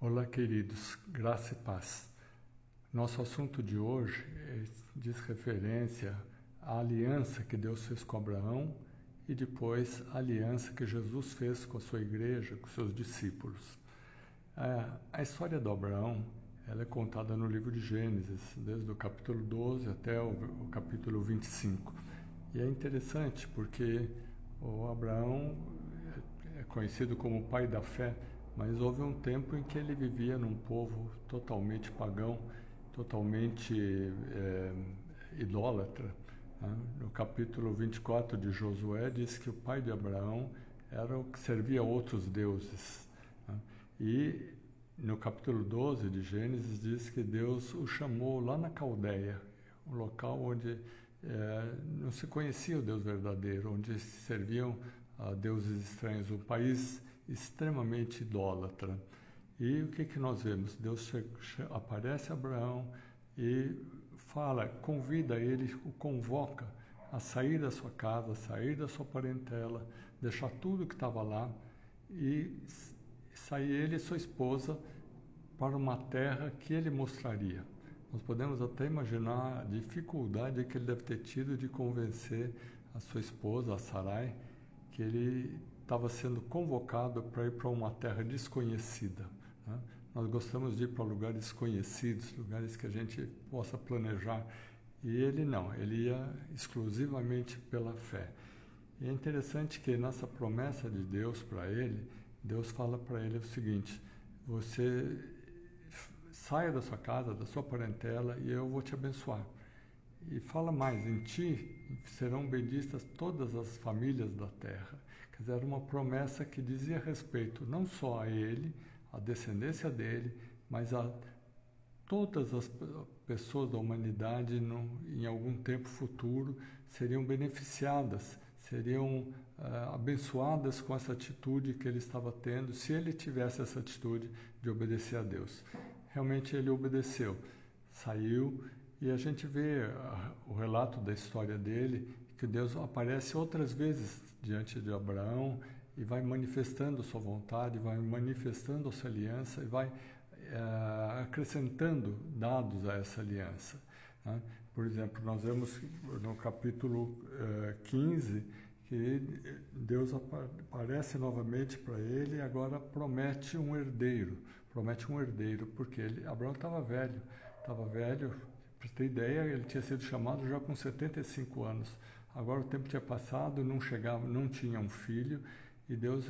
Olá, queridos, graça e paz. Nosso assunto de hoje é, diz referência à aliança que Deus fez com Abraão e depois a aliança que Jesus fez com a sua igreja, com seus discípulos. A história de Abraão ela é contada no livro de Gênesis, desde o capítulo 12 até o, capítulo 25. E é interessante porque o Abraão é conhecido como o pai da fé, mas houve um tempo em que ele vivia num povo totalmente pagão, totalmente é, idólatra. Né? No capítulo 24 de Josué diz que o pai de Abraão era o que servia a outros deuses. Né? E no capítulo 12 de Gênesis diz que Deus o chamou lá na Caldeia, um local onde é, não se conhecia o Deus verdadeiro, onde se serviam a deuses estranhos, um país extremamente idólatra. E o que, que nós vemos? Deus aparece a Abraão e fala, convida ele, o convoca a sair da sua casa, sair da sua parentela, deixar tudo que estava lá e sair ele e sua esposa para uma terra que ele mostraria. Nós podemos até imaginar a dificuldade que ele deve ter tido de convencer a sua esposa, a Sarai, que ele estava sendo convocado para ir para uma terra desconhecida. Né? Nós gostamos de ir para lugares desconhecidos, lugares que a gente possa planejar. E ele não, ele ia exclusivamente pela fé. E é interessante que nessa promessa de Deus para ele, Deus fala para ele o seguinte: você saia da sua casa, da sua parentela, e eu vou te abençoar. E fala mais: em ti serão benditas todas as famílias da terra. Quer dizer, era uma promessa que dizia respeito não só a ele, a descendência dele, mas a todas as pessoas da humanidade no, em algum tempo futuro seriam beneficiadas, seriam uh, abençoadas com essa atitude que ele estava tendo, se ele tivesse essa atitude de obedecer a Deus. Realmente ele obedeceu, saiu e a gente vê uh, o relato da história dele, que Deus aparece outras vezes diante de Abraão e vai manifestando sua vontade, vai manifestando a sua aliança e vai uh, acrescentando dados a essa aliança. Né? Por exemplo, nós vemos no capítulo uh, 15 que Deus aparece novamente para ele e agora promete um herdeiro, promete um herdeiro, porque ele, Abraão estava velho, estava velho, para ter ideia, ele tinha sido chamado já com 75 anos. Agora o tempo tinha passado, não chegava, não tinha um filho, e Deus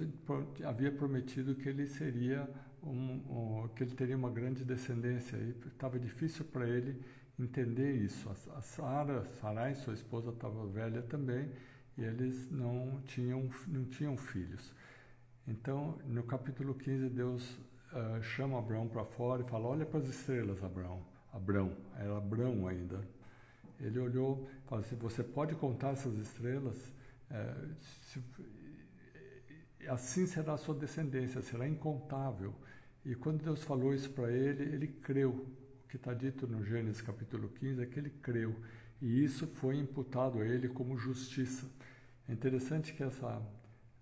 havia prometido que ele seria um, um, que ele teria uma grande descendência. E estava difícil para ele entender isso. A, Sara, Sarai, sua esposa, estava velha também, e eles não tinham não tinham filhos. Então, no capítulo 15, Deus uh, chama Abraão para fora e fala: Olha para as estrelas, Abraão. Abrão, era Abrão ainda. Ele olhou e falou assim: Você pode contar essas estrelas? É, se, assim será a sua descendência, será incontável. E quando Deus falou isso para ele, ele creu. O que está dito no Gênesis capítulo 15 é que ele creu. E isso foi imputado a ele como justiça. É interessante que essa,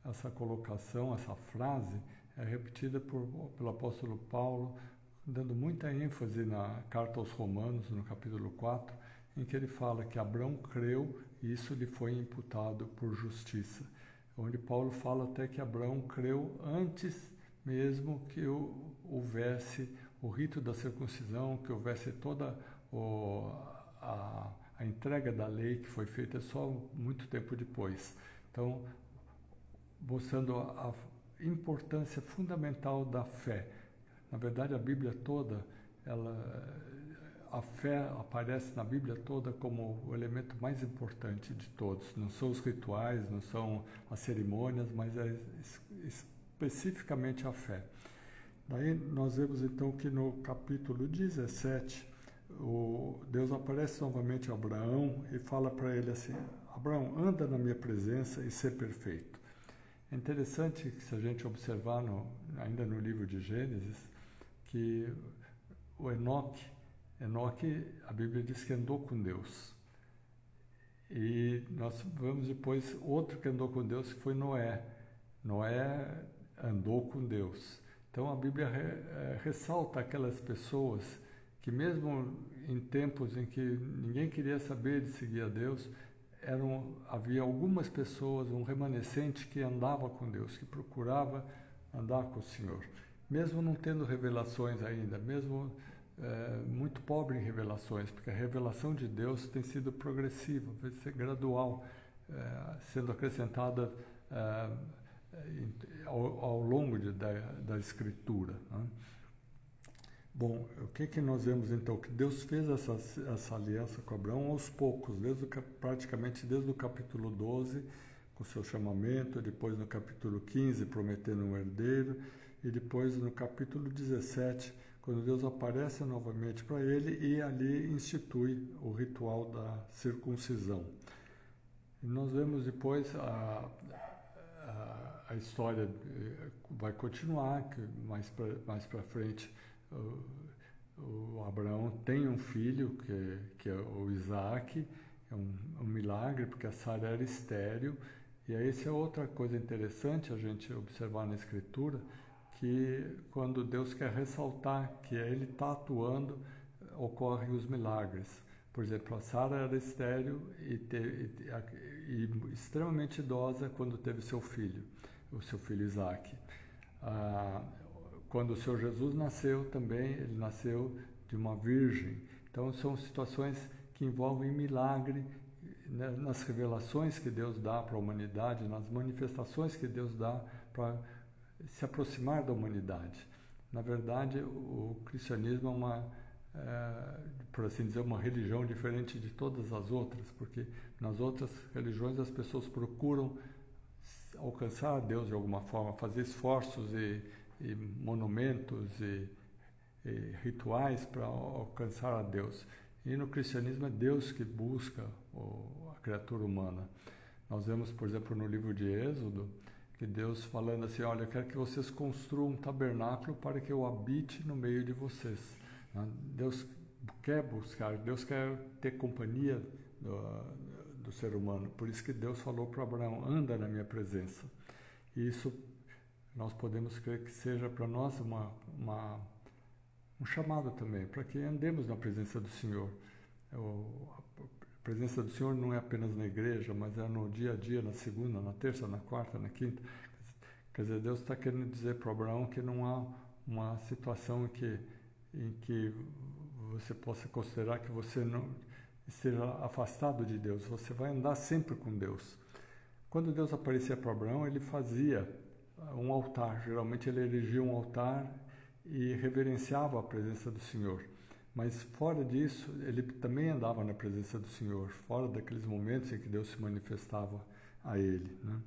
essa colocação, essa frase, é repetida por, pelo apóstolo Paulo dando muita ênfase na carta aos Romanos, no capítulo 4, em que ele fala que Abraão creu e isso lhe foi imputado por justiça. Onde Paulo fala até que Abraão creu antes mesmo que houvesse o rito da circuncisão, que houvesse toda o, a, a entrega da lei que foi feita só muito tempo depois. Então, mostrando a, importância fundamental da fé na verdade, a Bíblia toda, ela, a fé aparece na Bíblia toda como o elemento mais importante de todos. Não são os rituais, não são as cerimônias, mas é especificamente a fé. Daí nós vemos então que no capítulo 17, o Deus aparece novamente a Abraão e fala para ele assim: Abraão, anda na minha presença e ser perfeito. É interessante que se a gente observar no, ainda no livro de Gênesis, que o Enoque, Enoque, a Bíblia diz que andou com Deus. E nós vamos depois outro que andou com Deus que foi Noé. Noé andou com Deus. Então a Bíblia re, é, ressalta aquelas pessoas que mesmo em tempos em que ninguém queria saber de seguir a Deus, eram, havia algumas pessoas, um remanescente que andava com Deus, que procurava andar com o Senhor. Mesmo não tendo revelações ainda, mesmo é, muito pobre em revelações, porque a revelação de Deus tem sido progressiva, vai ser gradual, é, sendo acrescentada é, ao, ao, longo de, da, da Escritura. Né? Bom, o que, que nós vemos então? Que Deus fez essa, essa aliança com Abraão aos poucos, desde o, praticamente desde o capítulo 12, com seu chamamento, depois no capítulo 15, prometendo um herdeiro, e depois no capítulo 17, quando Deus aparece novamente para ele e ali institui o ritual da circuncisão. E nós vemos depois a, a, a história eh, vai continuar, mais para mais frente o, o Abraão tem um filho, que, que é o Isaac, é um, um milagre, porque a Sara era estéril. E aí, essa é outra coisa interessante a gente observar na Escritura, que quando Deus quer ressaltar que Ele está atuando, ocorrem os milagres. Por exemplo, a Sara era estéril e, e, e, extremamente idosa quando teve seu filho, o seu filho Isaac. Ah, quando o Senhor Jesus nasceu também, ele nasceu de uma virgem. Então são situações que envolvem milagre né, nas revelações que Deus dá para a humanidade, nas manifestações que Deus dá para se aproximar da humanidade. Na verdade, o cristianismo é uma, é, por assim dizer, uma religião diferente de todas as outras, porque nas outras religiões as pessoas procuram alcançar Deus de alguma forma, fazer esforços e e monumentos e, e rituais para alcançar a Deus. E no cristianismo é Deus que busca o, a criatura humana. Nós vemos, por exemplo, no livro de Êxodo, que Deus falando assim, olha, eu quero que vocês construam um tabernáculo para que eu habite no meio de vocês. Né? Deus quer buscar, Deus quer ter companhia do, do ser humano. Por isso que Deus falou para Abraão, anda na minha presença. E isso nós podemos crer que seja para nós uma, uma, um chamado também, para que andemos na presença do Senhor. O, a presença do Senhor não é apenas na igreja, mas é no dia a dia, na segunda, na terça, na quarta, na quinta. Quer dizer, Deus está querendo dizer para Abraão que não há uma situação em que, em que você possa considerar que você não esteja afastado de Deus. Você vai andar sempre com Deus. Quando Deus aparecia para Abraão, ele fazia um altar. Geralmente ele erigia um altar e reverenciava a presença do Senhor. Mas fora disso, ele também andava na presença do Senhor, fora daqueles momentos em que Deus se manifestava a ele. Né?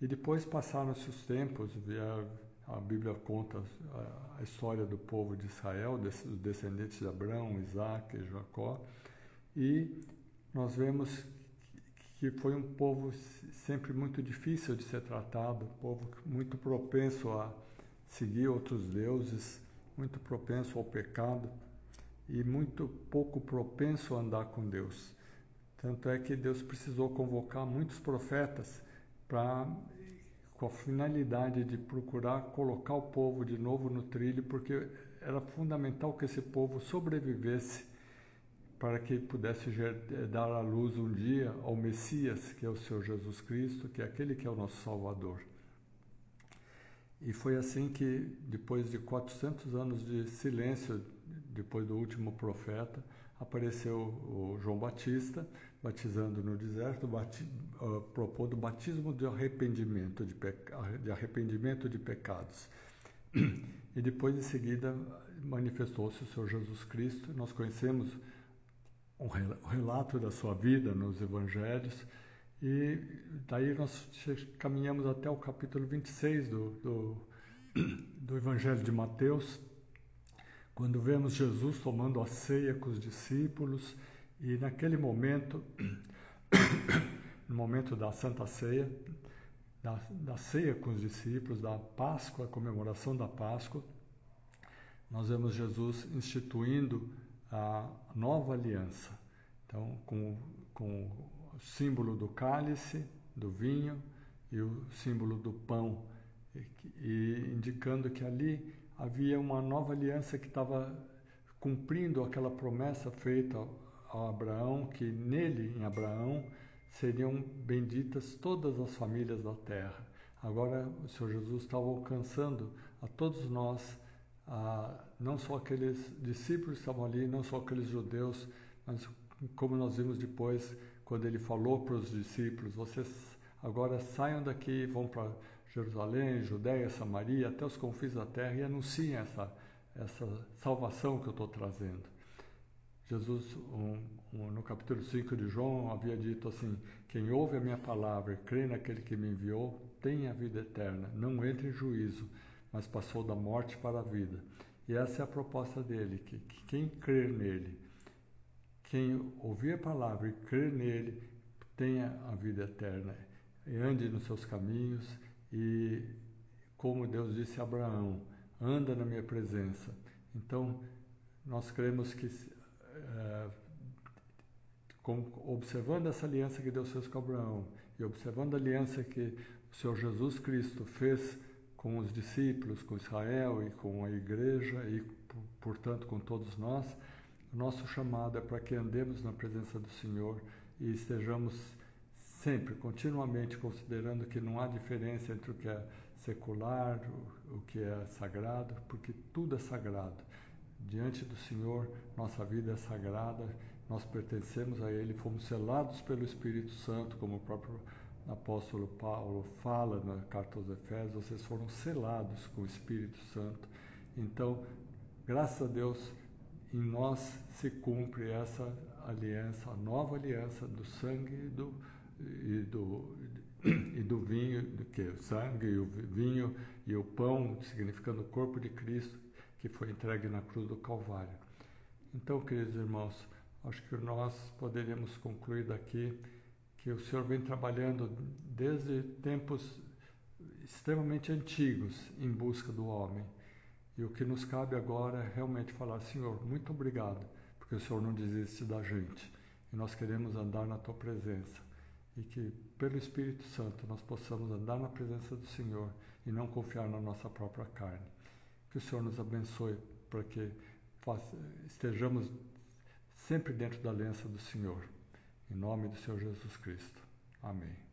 E depois passaram-se os tempos, a Bíblia conta a história do povo de Israel, dos descendentes de Abraão, Isaac e Jacó, e nós vemos que foi um povo sempre muito difícil de ser tratado, um povo muito propenso a seguir outros deuses, muito propenso ao pecado e muito pouco propenso a andar com Deus. Tanto é que Deus precisou convocar muitos profetas para com a finalidade de procurar colocar o povo de novo no trilho, porque era fundamental que esse povo sobrevivesse para que pudesse eh, dar à luz um dia ao Messias, que é o Senhor Jesus Cristo, que é aquele que é o nosso Salvador. E foi assim que, depois de 400 anos de silêncio, depois do último profeta, apareceu o João Batista, batizando no deserto, bati, uh, propondo o batismo de arrependimento de, de arrependimento de pecados. E depois, em seguida, manifestou-se o Senhor Jesus Cristo. Nós conhecemos o relato da sua vida nos evangelhos. E daí nós caminhamos até o capítulo 26 do, do, do Evangelho de Mateus, quando vemos Jesus tomando a ceia com os discípulos, e naquele momento, no momento da Santa Ceia, da, da ceia com os discípulos, da Páscoa, a comemoração da Páscoa, nós vemos Jesus instituindo a nova aliança. Então, com, com o símbolo do cálice, do vinho e o símbolo do pão, e, e indicando que ali havia uma nova aliança que estava cumprindo aquela promessa feita a Abraão, que nele, em Abraão, seriam benditas todas as famílias da terra. Agora o Senhor Jesus estava alcançando a todos nós, a, não só aqueles discípulos que estavam ali, não só aqueles judeus, mas como nós vimos depois, quando ele falou para os discípulos: vocês agora saiam daqui, vão para Jerusalém, Judéia, Samaria, até os confins da terra e anunciem essa, essa salvação que eu estou trazendo. Jesus, um, um, no capítulo 5 de João, havia dito assim: Quem ouve a minha palavra e crê naquele que me enviou, tem a vida eterna, não entra em juízo, mas passou da morte para a vida. E essa é a proposta dele: que, que quem crer nele, quem ouvir a palavra e crer nele, tenha a vida eterna, e ande nos seus caminhos e, como Deus disse a Abraão, anda na minha presença. Então, nós cremos que é, com, observando essa aliança que Deus fez com Abraão e observando a aliança que o Senhor Jesus Cristo fez com os discípulos, com Israel e com a igreja e, portanto, com todos nós, nosso chamado é para que andemos na presença do Senhor e estejamos sempre, continuamente considerando que não há diferença entre o que é secular, o que é sagrado, porque tudo é sagrado. Diante do Senhor, nossa vida é sagrada, nós pertencemos a Ele, fomos selados pelo Espírito Santo, como o próprio apóstolo Paulo fala na carta aos Efésios, vocês foram selados com o Espírito Santo. Então, graças a Deus, em nós se cumpre essa aliança, a nova aliança do sangue e do, e do, e do vinho, do que o sangue e o vinho e o pão, significando o corpo de Cristo, que foi entregue na cruz do Calvário. Então, queridos irmãos, acho que nós poderíamos concluir daqui que o Senhor vem trabalhando desde tempos extremamente antigos em busca do homem. E o que nos cabe agora é realmente falar: Senhor, muito obrigado, porque o Senhor não desiste da gente. E nós queremos andar na tua presença. E que, pelo Espírito Santo, nós possamos andar na presença do Senhor e não confiar na nossa própria carne. Que o Senhor nos abençoe para que estejamos sempre dentro da aliança do Senhor. Em nome do Senhor Jesus Cristo. Amém.